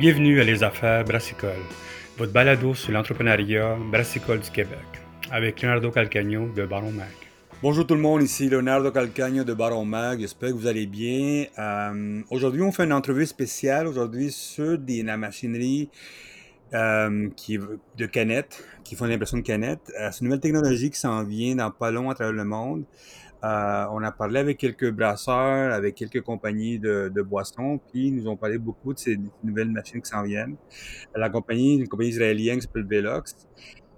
Bienvenue à Les Affaires Brassicole, votre balado sur l'entrepreneuriat brassicole du Québec, avec Leonardo Calcagno de Baron Mag. Bonjour tout le monde, ici Leonardo Calcagno de Baron Mag, j'espère que vous allez bien. Euh, aujourd'hui, on fait une entrevue spéciale aujourd'hui sur des, la machinerie euh, qui, de canettes, qui font l'impression de canettes. Euh, c'est une nouvelle technologie qui s'en vient dans pas long à travers le monde. Euh, on a parlé avec quelques brasseurs, avec quelques compagnies de, de, boissons, puis ils nous ont parlé beaucoup de ces nouvelles machines qui s'en viennent. La compagnie, une compagnie israélienne qui s'appelle Velox,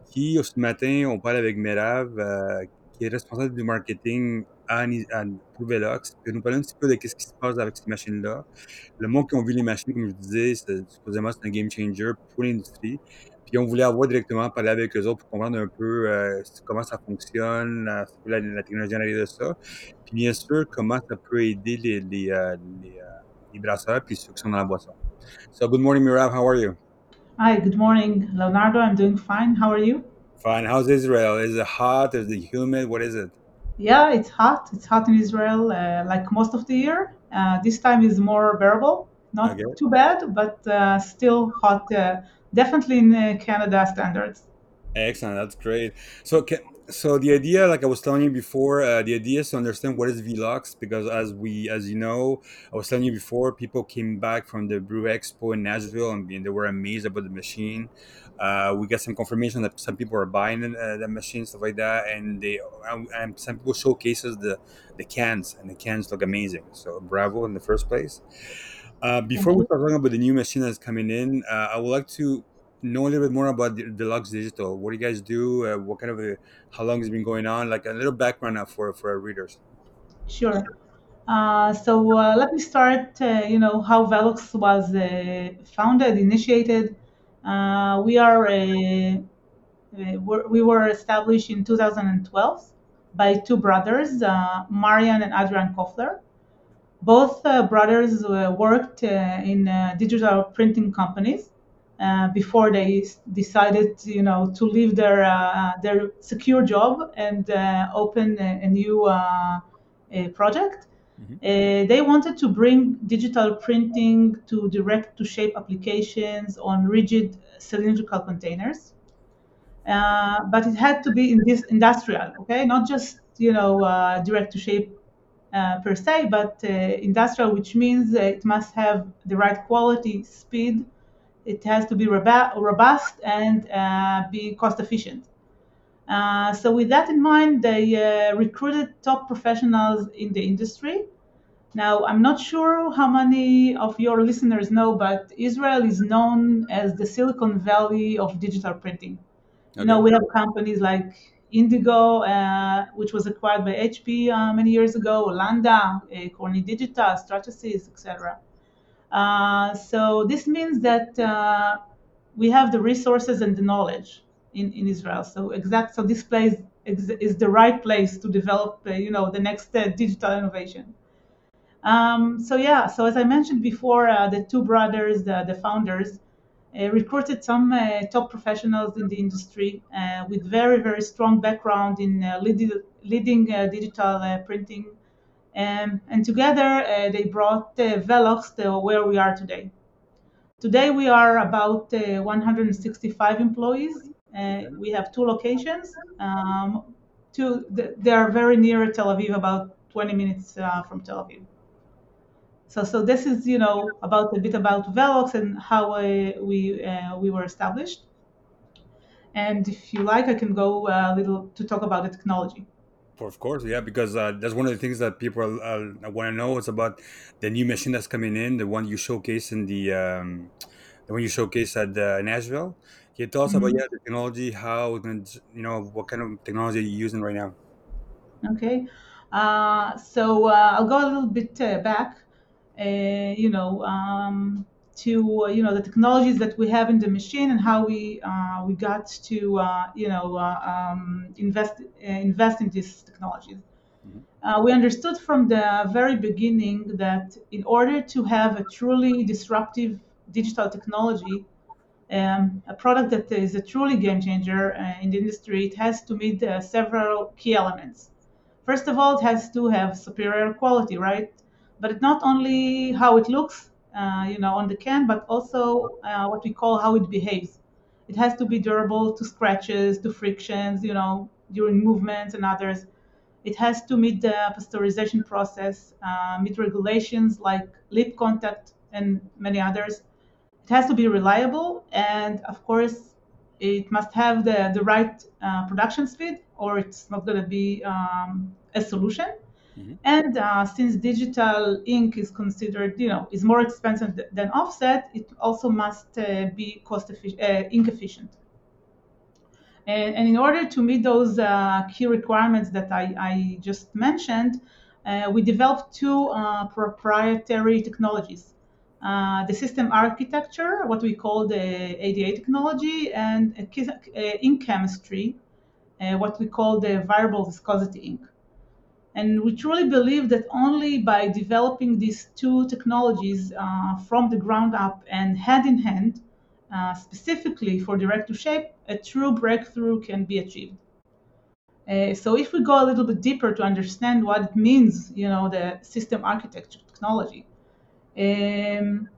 qui ce matin, on parle avec Merav, euh, qui est responsable du marketing à, à, pour Velox, qui nous parler un petit peu de ce qui se passe avec ces machines-là. Le monde qui ont vu les machines, comme je disais, supposément c'est un game changer pour l'industrie. Puis on voulait avoir directement parler avec eux autres pour comprendre un peu euh, comment ça fonctionne, la, la, la, technologie en de ça. Puis bien sûr, comment ça peut aider les, les, uh, les, uh, les brasseurs puis ceux qui sont dans la boisson. So good morning, Merav. How are you? Hi, good morning, Leonardo. I'm doing fine. How are you? Fine. How's Israel? Is it hot? Is it humid? What is it? Yeah, it's hot. It's hot in Israel, uh, like most of the year. Uh, this time is more bearable. Not okay. too bad, but uh, still hot definitely in uh, Canada standards. Excellent, that's great. So, so the idea, like I was telling you before, uh, the idea is to understand what is Velox because, as we, as you know, I was telling you before, people came back from the Brew Expo in Nashville and, and they were amazed about the machine. Uh, we got some confirmation that some people are buying uh, the machine, stuff like that, and they and some people showcases the the cans, and the cans look amazing. So bravo in the first place. Uh, before we start talking about the new machine that's coming in, uh, I would like to know a little bit more about the Velox Digital. What do you guys do? Uh, what kind of a, how long has it been going on? Like a little background for for our readers. Sure. Uh, so uh, let me start. Uh, you know how Velox was founded, initiated. we are a, we were established in 2012 by two brothers, Marian and Adrian Cofler both uh, brothers uh, worked uh, in digital printing companies before they decided, you know, to leave their their secure job and open a, a new project. Mm-hmm. Uh, they wanted to bring digital printing to direct to shape applications on rigid cylindrical containers. Uh, but it had to be in this industrial, okay, not just you know uh, direct to shape uh, per se, but uh, industrial, which means it must have the right quality, speed. It has to be robust and uh, be cost efficient. Uh, so, with that in mind, they uh, recruited top professionals in the industry. Now, I'm not sure how many of your listeners know, but Israel is known as the Silicon Valley of digital printing. Okay. You know, we have companies like Indigo, uh, which was acquired by HP uh, many years ago, Landa, uh, Kornit Digital, Stratasys, etc. Uh, so this means that uh, we have the resources and the knowledge in, in Israel. So exact, so this place is the right place to develop, uh, you know, the next digital innovation. Um, so yeah, so as I mentioned before, the two brothers, the, the founders, Uh, recruited some uh, top professionals in the industry uh, with very, very strong background in uh, leading, leading uh, digital printing. Um, and together they brought Velox to where we are today. Today we are about 165 employees. we have two locations. Um, two, they are very near Tel Aviv, about 20 minutes from Tel Aviv. So, so this is you know about a bit about Velox and how uh, we uh, we were established. And if you like, I can go a little to talk about the technology. Of course, yeah, because uh, that's one of the things that people uh, want to know is about the new machine that's coming in, the one you showcase in the um, the one you showcase at uh, Nashville. Can you tell us mm-hmm. about yeah, the technology, how you know what kind of technology you're using right now? Okay, uh, so uh, I'll go a little bit uh, back. Uh, you know, um, to uh, you know the technologies that we have in the machine and how we uh, we got to you know um, invest invest in these technologies. Mm-hmm. we understood from the very beginning that in order to have a truly disruptive digital technology, um, a product that is a truly game changer uh, in the industry, it has to meet uh, several key elements. First of all, it has to have superior quality, right? But it's not only how it looks uh, you know, on the can, but also uh, what we call how it behaves. It has to be durable to scratches, to frictions, you know, during movements and others. It has to meet the pasteurization process, uh, meet regulations like lip contact and many others. It has to be reliable, and of course, it must have the, the right uh, production speed, or it's not going to be um, a solution. Mm-hmm. And uh, since digital ink is considered, you know, is more expensive than offset, it also must uh, be cost efficient, uh, ink efficient. And, and, in order to meet those uh, key requirements that I, I just mentioned, uh, we developed two uh, proprietary technologies. the system architecture, what we call the ADA technology, and ink chemistry, what we call the variable viscosity ink. And we truly believe that only by developing these two technologies uh, from the ground up and hand in hand, uh, specifically for direct to shape, a true breakthrough can be achieved. Uh, so if we go a little bit deeper to understand what it means, you know, the system architecture technology, um,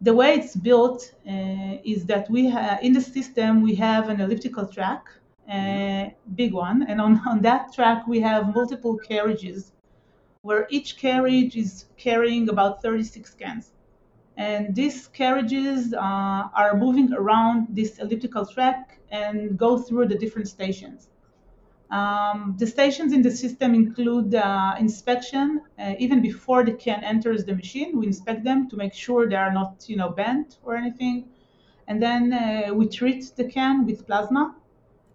the way it's built uh, is that we ha- in the system we have an elliptical track a big one. And on, on that track, we have multiple carriages where each carriage is carrying about 36 cans. And these carriages uh, are moving around this elliptical track and go through the different stations. Um, the stations in the system include uh, inspection uh, even before the can enters the machine. We inspect them to make sure they are not, you know, bent or anything, and then uh, we treat the can with plasma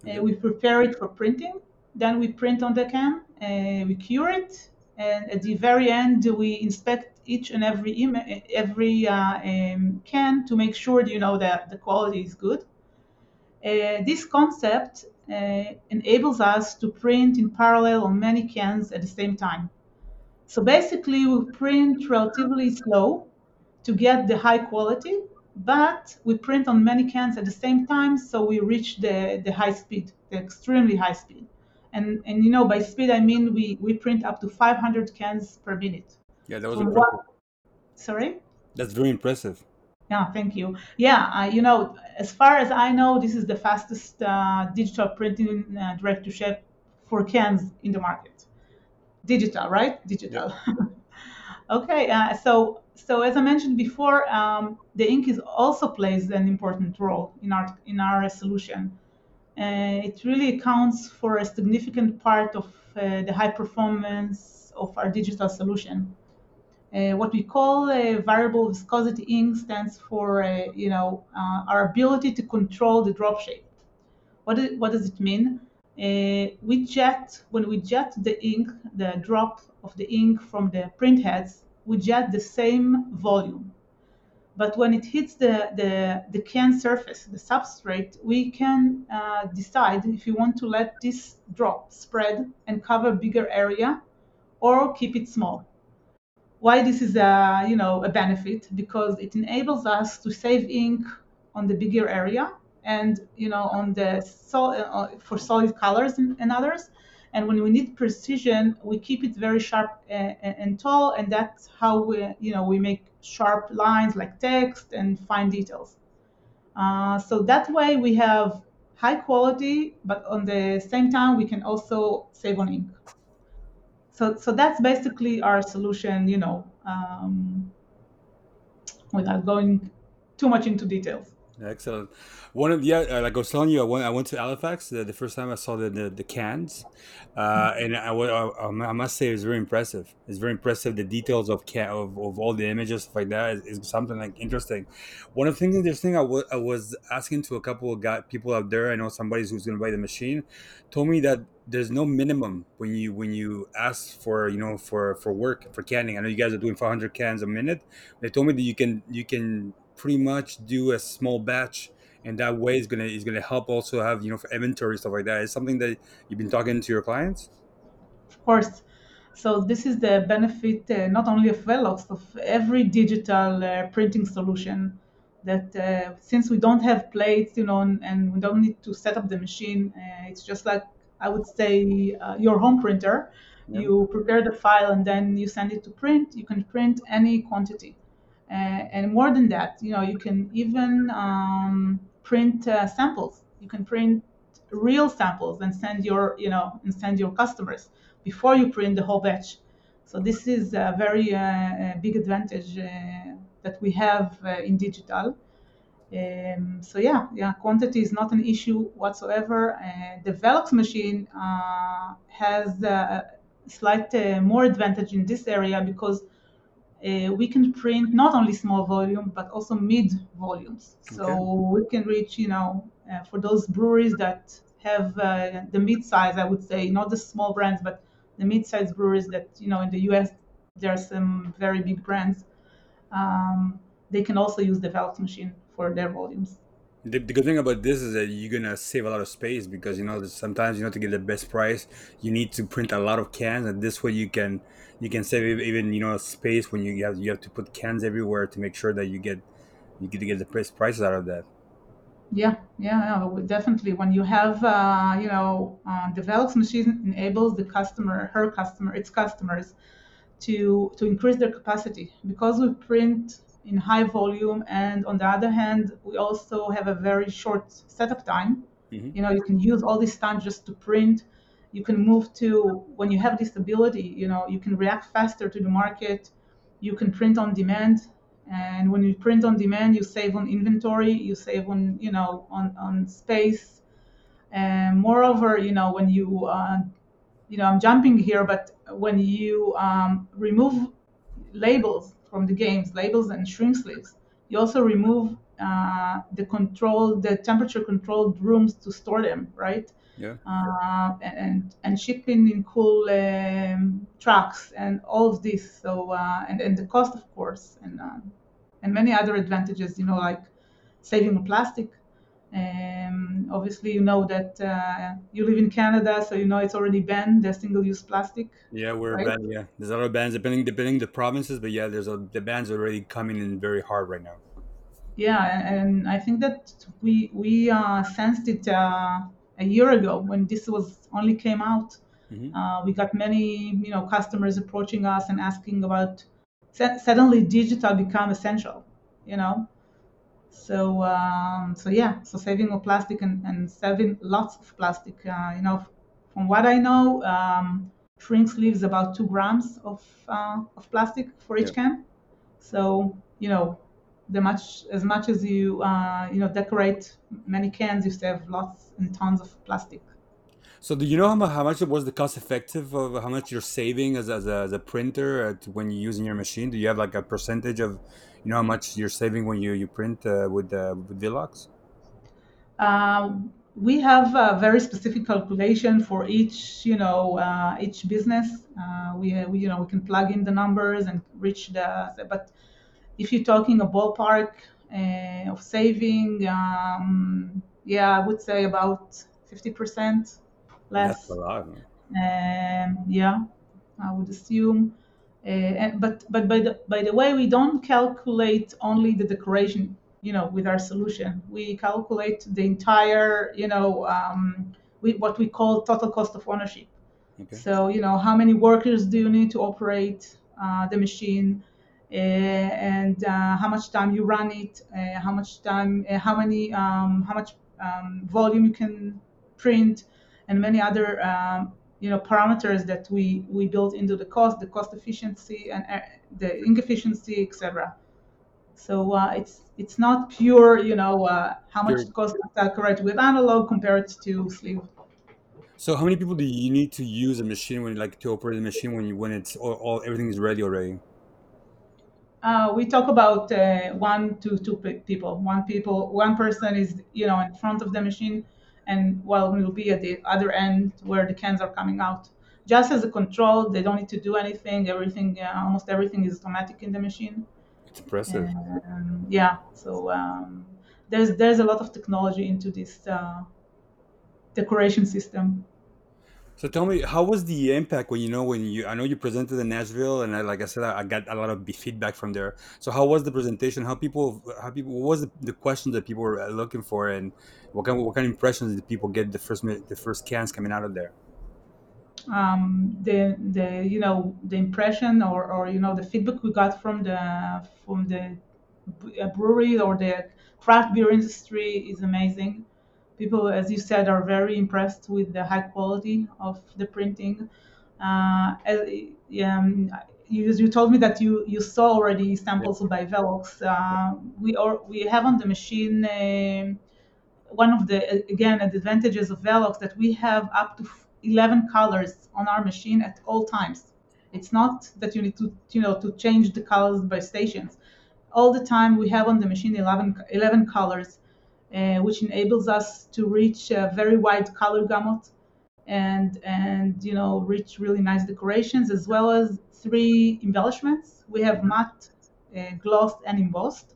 uh, we prepare it for printing. Then we print on the can. Uh, we cure it, and at the very end, we inspect each and every every uh, um, can to make sure you know that the quality is good. Uh, this concept enables us to print in parallel on many cans at the same time. So basically, we print relatively slow to get the high quality, but we print on many cans at the same time, so we reach the, the high speed, the extremely high speed. And, and you know, by speed, I mean we, we print up to 500 cans per minute. Yeah, that was impressive. What, sorry? That's very impressive. Yeah, thank you. Yeah, uh, you know, as far as I know, this is the fastest uh, digital printing uh, direct to shape for cans in the market. Digital, right? Digital. Yeah. okay, uh, so so as I mentioned before, um, the ink is also plays an important role in our in our solution. Uh, it really accounts for a significant part of uh, the high performance of our digital solution. Uh, what we call a variable viscosity ink stands for, uh, you know, uh, our ability to control the drop shape. What, is, what does it mean? We jet when we jet the ink, the drop of the ink from the print heads we jet the same volume. But when it hits the, the, the can surface, the substrate, we can uh, decide if we want to let this drop spread and cover bigger area or keep it small. Why this is a, you know, a benefit? Because it enables us to save ink on the bigger area and you know on the sol- uh, for solid colors and, and others and when we need precision, we keep it very sharp and, and tall, and that's how we, you know, we make sharp lines like text and fine details. Uh, so that way we have high quality, but on the same time we can also save on ink. So, so that's basically our solution, you know, um, without going too much into details. Excellent. One of the uh, like I was telling you, I went I went to Halifax the, the first time I saw the the, the cans, uh, and I, I, I must say it's very impressive. It's very impressive. The details of can of, of all the images stuff like that is, is something like interesting. One of the things interesting I, w- I was I was asking to a couple of guy, people out there. I know somebody who's going to buy the machine, told me that there's no minimum when you when you ask for you know for for work for canning. I know you guys are doing 500 cans a minute. They told me that you can you can pretty much do a small batch and that way is gonna is gonna help also have you know for inventory stuff like that. Is something that you've been talking to your clients? Of course. So this is the benefit uh, not only of velox of every digital uh, printing solution that uh, since we don't have plates you know and we don't need to set up the machine uh, it's just like i would say uh, your home printer. You prepare the file and then you send it to print. You can print any quantity and more than that, you know, you can even um, print uh, samples. You can print real samples and send your, you know, and send your customers before you print the whole batch. So this is a very uh, big advantage uh, that we have in digital. Um, so yeah, yeah, quantity is not an issue whatsoever. Uh, the Velox machine uh, has a slight uh, more advantage in this area because uh, we can print not only small volume but also mid volumes. So Okay. we can reach, you know, uh, for those breweries that have uh, the mid size, I would say, not the small brands, but the mid size breweries that, you know, in the US there are some very big brands um, they can also use the Velox machine for their volumes. The, the good thing about this is that you're gonna save a lot of space because you know sometimes you know to get the best price you need to print a lot of cans and this way you can you can save even you know space when you have you have to put cans everywhere to make sure that you get you get to get the best prices out of that. Yeah, yeah, definitely. When you have, uh, you know, uh, the Velox machine enables the customer, her customer, its customers, to to increase their capacity because we print in high volume, and on the other hand, we also have a very short setup time. hmm You know, you can use all this time just to print. You can move to when you have this ability. You know, you can react faster to the market. You can print on demand, and when you print on demand, you save on inventory. You save on you know on on space. And moreover, you know when you uh, you know I'm jumping here, but when you um, remove labels from the games, labels and shrink sleeves. You also remove uh, the control, the temperature controlled rooms to store them, right? Yeah. Uh, and and shipping in cool um, trucks and all of this. So uh, and and the cost, of course, and uh, and many other advantages. You know, like saving on plastic. Um, obviously, you know that uh, you live in Canada, so you know it's already banned the single-use plastic, Yeah, we're right? band. Yeah, there's a lot of bands depending depending the provinces, but yeah, there's a the bands already coming in very hard right now. Yeah, and, I think that we we uh, sensed it uh, a year ago when this was only came out. hmm Uh, we got many you know customers approaching us and asking about suddenly digital become essential, you know. So um, so yeah, so saving of plastic and, and saving lots of plastic. Uh, you know, from what I know, um, shrink sleeves about two grams of uh, of plastic for Yeah. each can. So you know, the much as much as you uh, you know decorate many cans, you save lots and tons of plastic. So do you know how much how much was the cost effective of how much you're saving as as a, as a printer when you're using your machine? Do you have like a percentage of you know how much you're saving when you you print uh, with uh, with Velox? Uh, we have a very specific calculation for each you know uh, each business. Uh, we, we you know we can plug in the numbers and reach the but if you're talking a ballpark uh, of saving, um, yeah, I would say about 50% That's a less. lot. Um, yeah, I would assume. Uh, but but by the by the way, we don't calculate only the decoration, you know, with our solution. We calculate the entire, you know, um, we, what we call total cost of ownership. Okay. So, you know, how many workers do you need to operate uh, the machine, uh, and uh, how much time you run it, uh, how much time, uh, how many, um, how much um, volume you can print, and many other, um, you know, parameters that we we built into the cost, the cost efficiency, and uh, the ink efficiency, etc. So uh, it's it's not pure, you know, uh, how much it costs to decorate with analog compared to sleeve. so how many people do you need to use a machine when you like to operate the machine when you when it's all, all everything is ready already? Uh, we talk about uh, one to two people. One people, one person is you know in front of the machine, and while we'll be at the other end where the cans are coming out. Just as a control, they don't need to do anything. Everything, uh, almost everything is automatic in the machine. It's impressive. And yeah, so um, there's there's a lot of technology into this uh, decoration system. So tell me, how was the impact when you know when you? I know you presented in Nashville, and I, like I said, I, I got a lot of feedback from there. So how was the presentation? How people? How people? What was the, the questions that people were uh, looking for, and what kind? What kind of impressions did people get the first the first cans coming out of there? um, the the you know the impression or, or you know the feedback we got from the from the brewery or the craft beer industry is amazing. People, as you said, are very impressed with the high quality of the printing. Uh, as, um, you, you told me that you, you saw already samples by Velox. Uh, we are, we have on the machine uh, one of the again advantages of Velox that we have up to 11 colors on our machine at all times. It's not that you need to you know to change the colors by stations. All the time we have on the machine 11, 11 colors, uh, which enables us to reach a very wide color gamut and and you know reach really nice decorations as well as three embellishments. We have matte, uh, glossed, and embossed.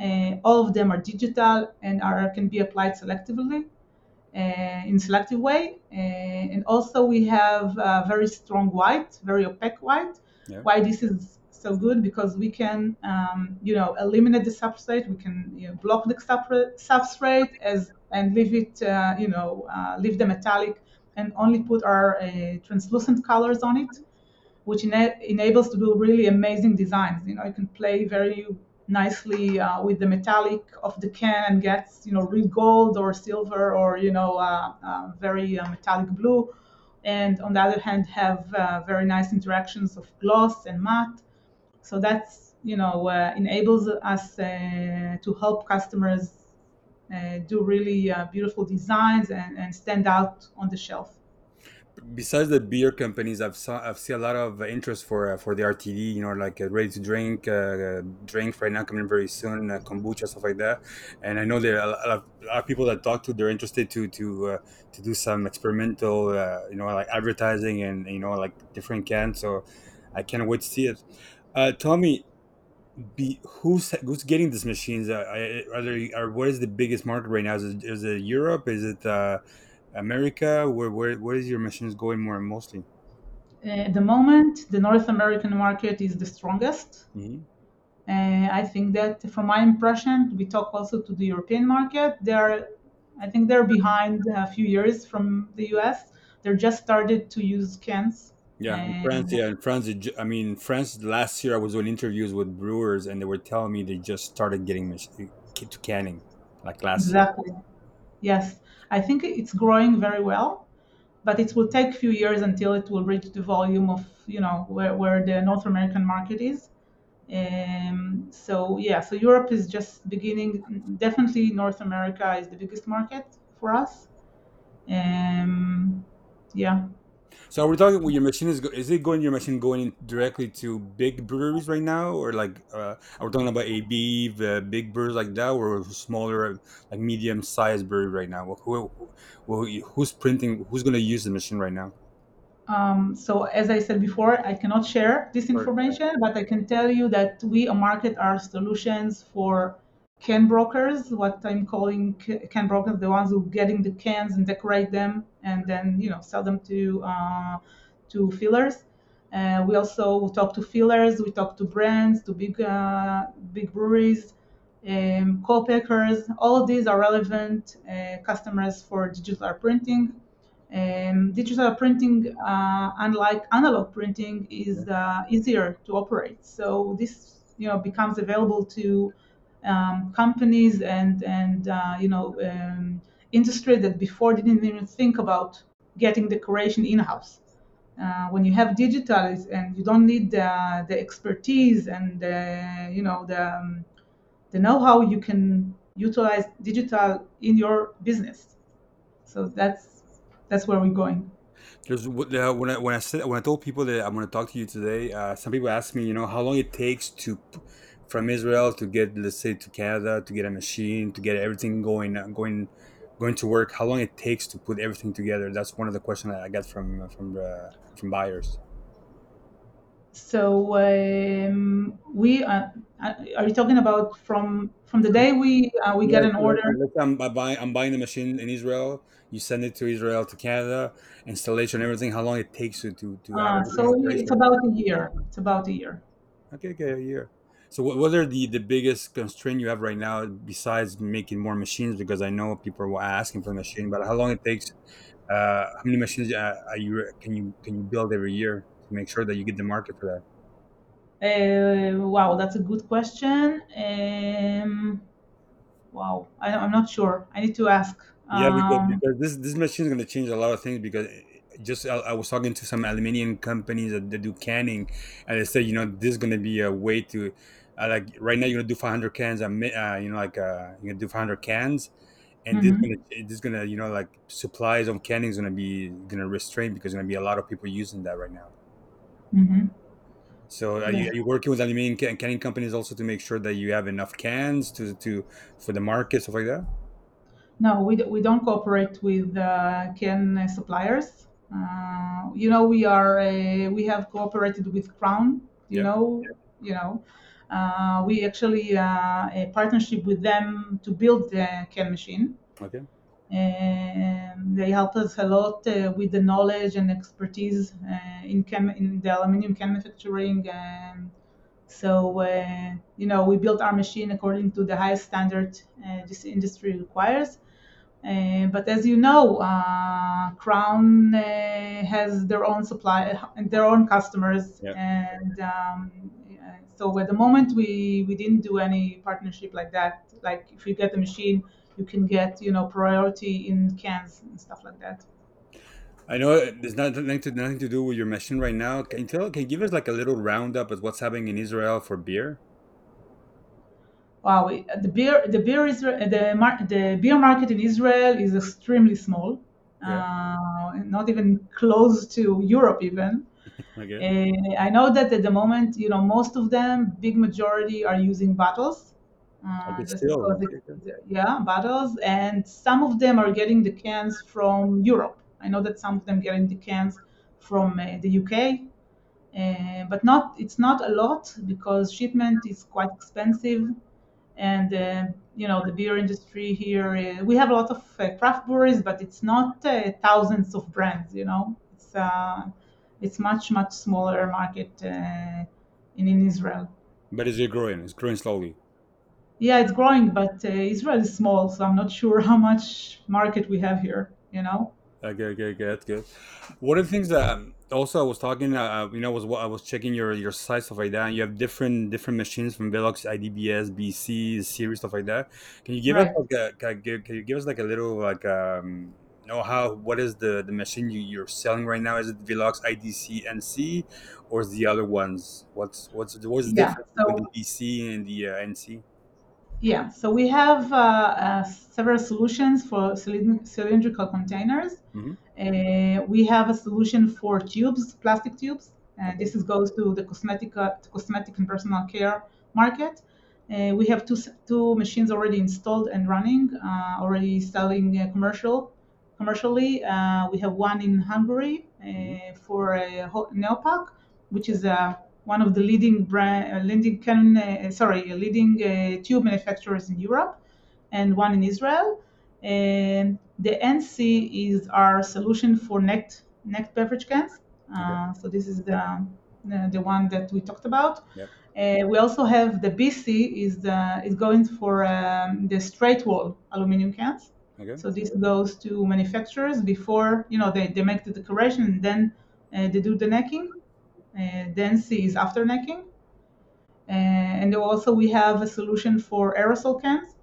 Uh, all of them are digital and are can be applied selectively uh, in selective way. Uh, and also we have very strong white, very opaque white. Yeah. Why this is so good because we can, um, you know, eliminate the substrate. We can you know, block the substrate as and leave it, uh, you know, uh, leave the metallic and only put our uh, translucent colors on it, which ena- enables to do really amazing designs. You know, you can play very nicely uh, with the metallic of the can and gets you know real gold or silver or you know uh, uh, very uh, metallic blue. And on the other hand have uh, very nice interactions of gloss and matte. So that's you know uh, enables us to help customers do really beautiful designs and, and stand out on the shelf besides the beer companies, I've saw I've seen a lot of interest for uh, for the RTD. You know, like uh, ready to drink uh, drinks right now coming very soon, uh, kombucha stuff like that. And I know there are a lot, of, a lot of people that talk to. They're interested to to uh, to do some experimental, uh, you know, like advertising and you know like different cans. So I can't wait to see it. Uh, Tommy, be who's who's getting these machines? Uh, are there, are what is the biggest market right now? Is it, is it Europe? Is it uh, America? Where where where is your machines going more mostly? At the moment, the North American market is the strongest. Mm-hmm. Uh, I think that, from my impression, we talk also to the European market. They're, I think they're behind a few years from the US. They're just started to use cans. Yeah, in France. Yeah, in France. I mean, France. Last year, I was doing interviews with brewers, and they were telling me they just started getting to canning, like last. Exactly. Year. Yes, I think it's growing very well, but it will take a few years until it will reach the volume of you know where, where the North American market is. Um, so yeah, so Europe is just beginning. Definitely, North America is the biggest market for us. Um, yeah. So we're talking. Well, your machine is is it going? Your machine going directly to big breweries right now, or like uh, are we talking about AB, the big breweries like that, or smaller, like medium sized brewery right now? Who, who, who's printing? Who's going to use the machine right now? Um, so as I said before, I cannot share this information, but I can tell you that we market our solutions for can brokers, what I'm calling can brokers, the ones who getting the cans and decorate them and then you know sell them to uh, to fillers. Uh, we also talk to fillers, we talk to brands, to big uh, big breweries, um, co-packers. All of these are relevant uh, customers for digital printing. Um, digital printing, uh, unlike analog printing, is uh, easier to operate. So this you know becomes available to um, companies and and uh, you know um, industry that before didn't even think about getting decoration in house. Uh, when you have digital and you don't need the, the expertise and the, you know the um, the know-how, you can utilize digital in your business. So that's that's where we're going. There's uh, when I when I said when I told people that I'm going to talk to you today, uh, some people ask me, you know, how long it takes to from Israel to get, let's say, to Canada to get a machine to get everything going, uh, going, going to work. How long it takes to put everything together? That's one of the questions I get from from uh, from buyers. So um, we uh, uh, are you talking about from from the day we uh, we yeah, get an order? I'm buying I'm buying the machine in Israel. You send it to Israel to Canada, installation, everything. How long it takes you to to? Uh, so it's about a year. It's about a year. Okay, okay, a year. So what, what are the, the biggest constraint you have right now besides making more machines? Because I know people are asking for a machine, but how long it takes Uh, how many machines uh, are you can you can you build every year to make sure that you get the market for that? Uh, wow, that's a good question. Um, wow, I, I'm not sure. I need to ask. Yeah, because, Um, because this this machine is going to change a lot of things. Because just I, I was talking to some aluminium companies that, that do canning, and they said, you know, this is going to be a way to, uh, like right now you're going to do 500 cans a mi- uh, you know, like uh, you're going to do 500 cans, and this is gonna this gonna you know like supplies of canning is going to be going to restrain because there's going to be a lot of people using that right now. mhm, So are you, are you working with aluminium can, canning companies also to make sure that you have enough cans to to for the market stuff like that? No, we, we don't cooperate with uh, can suppliers. Uh, you know, we are uh, we have cooperated with Crown. You Yeah. know, you know, we actually uh, a partnership with them to build the can machine. Okay. And they help us a lot uh, with the knowledge and expertise uh, in can in the aluminum can manufacturing. And so, uh, you know, we built our machine according to the highest standard uh, this industry requires. Uh, but as you know, uh, Crown uh, has their own supply and their own customers, Yeah. and um, uh, so at the moment we we didn't do any partnership like that. Like if you get the machine, you can get you know priority in cans and stuff like that. I know there's not nothing to nothing to do with your machine right now. Can you tell? Can you give us like a little roundup of what's happening in Israel for beer? Wow, the beer the beer is the the beer market in Israel is extremely small, Yeah. uh, not even close to Europe even. Okay. Uh, I know that at the moment, you know, most of them, big majority, are using bottles, uh, Still. because Okay. it's okay. yeah, bottles, and some of them are getting the cans from Europe. I know that some of them getting the cans from uh, the UK, uh, but not it's not a lot because shipment is quite expensive, and uh, you know the beer industry here. Uh, we have a lot of uh, craft breweries, but it's not uh, thousands of brands. You know, it's uh, it's much much smaller market uh, in in Israel. But is it growing? It's growing slowly. Yeah, it's growing, but uh, Israel is small, so I'm not sure how much market we have here. You know. Okay, okay, okay, that's good. One of the things that um, also I was talking, uh, you know, was what I was checking your your site stuff like that. And you have different different machines from Velox, IDBS, BC series stuff like that. Can you give us like a can, can you give us like a little like um know how what is the the machine you, you're selling right now? Is it Velox, IDS, NC, or the other ones? What's what's what's the Yeah. difference with the So BC and the uh, NC? yeah, so we have uh, uh, several solutions for cylindrical containers. hmm Uh, we have a solution for tubes, plastic tubes. Uh, this is, goes to the cosmetic, uh, cosmetic and personal care market. Uh, we have two, two machines already installed and running, uh, already selling uh, commercial, commercially. Uh, we have one in Hungary uh, for uh, Neopac, which is uh, one of the leading brand, uh, leading can, uh, sorry, leading uh, tube manufacturers in Europe, and one in Israel. And the NC is our solution for necked necked beverage cans. Okay. Uh, so this is the, the the one that we talked about. Yep. Uh, we also have the BC is the is going for um, the straight wall aluminum cans. Okay. So this goes to manufacturers before you know they, they make the decoration and then uh, they do the necking. Uh, the NC is after necking. Uh, and also we have a solution for aerosol cans.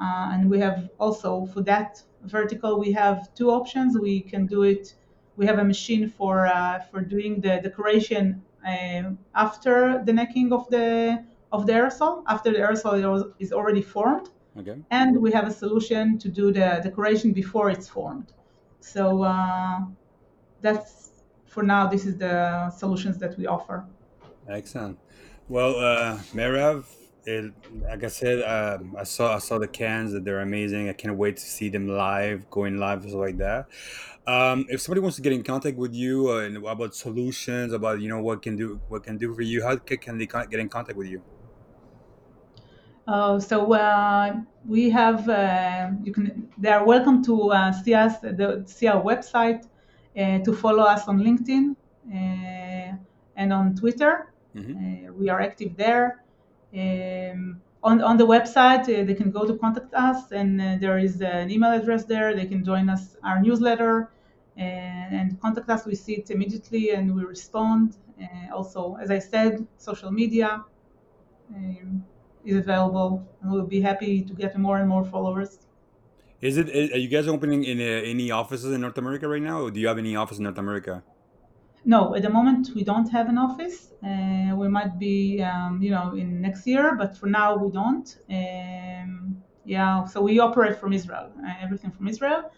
Uh, and we have also for that vertical, we have two options. We can do it. We have a machine for uh, for doing the decoration um, after the necking of the of the aerosol, after the aerosol is already formed, Okay. and we have a solution to do the decoration before it's formed. So uh, that's for now. This is the solutions that we offer. Excellent. Well, uh, Merav, it, like I said, um, I saw I saw the cans that they're amazing. I can't wait to see them live, going live, stuff like that. Um, if somebody wants to get in contact with you uh, and about solutions, about you know what can do what can do for you, how ca- can they get in contact with you? Uh, so uh, we have uh, you can they are welcome to uh, see us the, see our website uh, to follow us on LinkedIn uh, and on Twitter. hmm Uh, we are active there. Um, on, on the website, uh, they can go to contact us, and uh, there is an email address there. They can join us our newsletter, and, and contact us. We see it immediately and we respond. Uh, also, as I said, social media um, is available, and we'll be happy to get more and more followers. Is it? Are you guys opening in uh, any offices in North America right now, or do you have any office in North America? No, at the moment we don't have an office. Uh, we might be, um, you know, in next year, but for now we don't. Um, yeah, so we operate from Israel, uh, everything from Israel.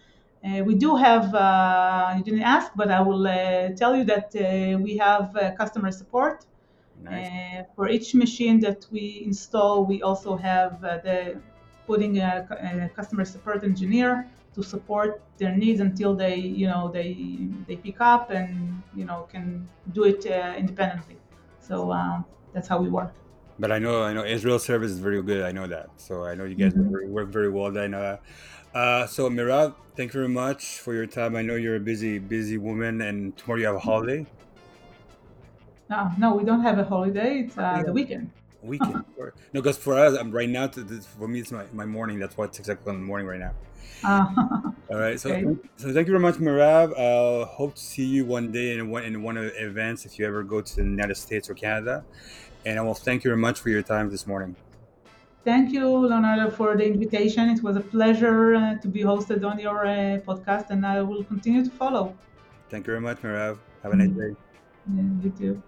Uh, we do have, uh, you didn't ask, but I will uh, tell you that uh, we have customer support. Nice. for each machine that we install, we also have the putting a, a customer support engineer to support their needs until they you know they they pick up and you know can do it uh, independently. So um, that's how we work. But i know i know israel service is very good. I know that. So i know you guys mm-hmm. work very well i know that uh, so merav thank you very much for your time. I know you're a busy busy woman and tomorrow you have a holiday no no we don't have a holiday it's uh, the weekend weekend. no, because for us, I'm right now. For me, it's my, my morning. That's why it's exactly in the morning right now. Uh, All right. So, okay. so thank you very much, Merav. Uh, hope to see you one day in one in one of the events if you ever go to the United States or Canada. And I will thank you very much for your time this morning. Thank you, Leonardo, for the invitation. It was a pleasure uh, to be hosted on your uh, podcast, and I will continue to follow. Thank you very much, Merav. Have a nice day. Yeah, you too.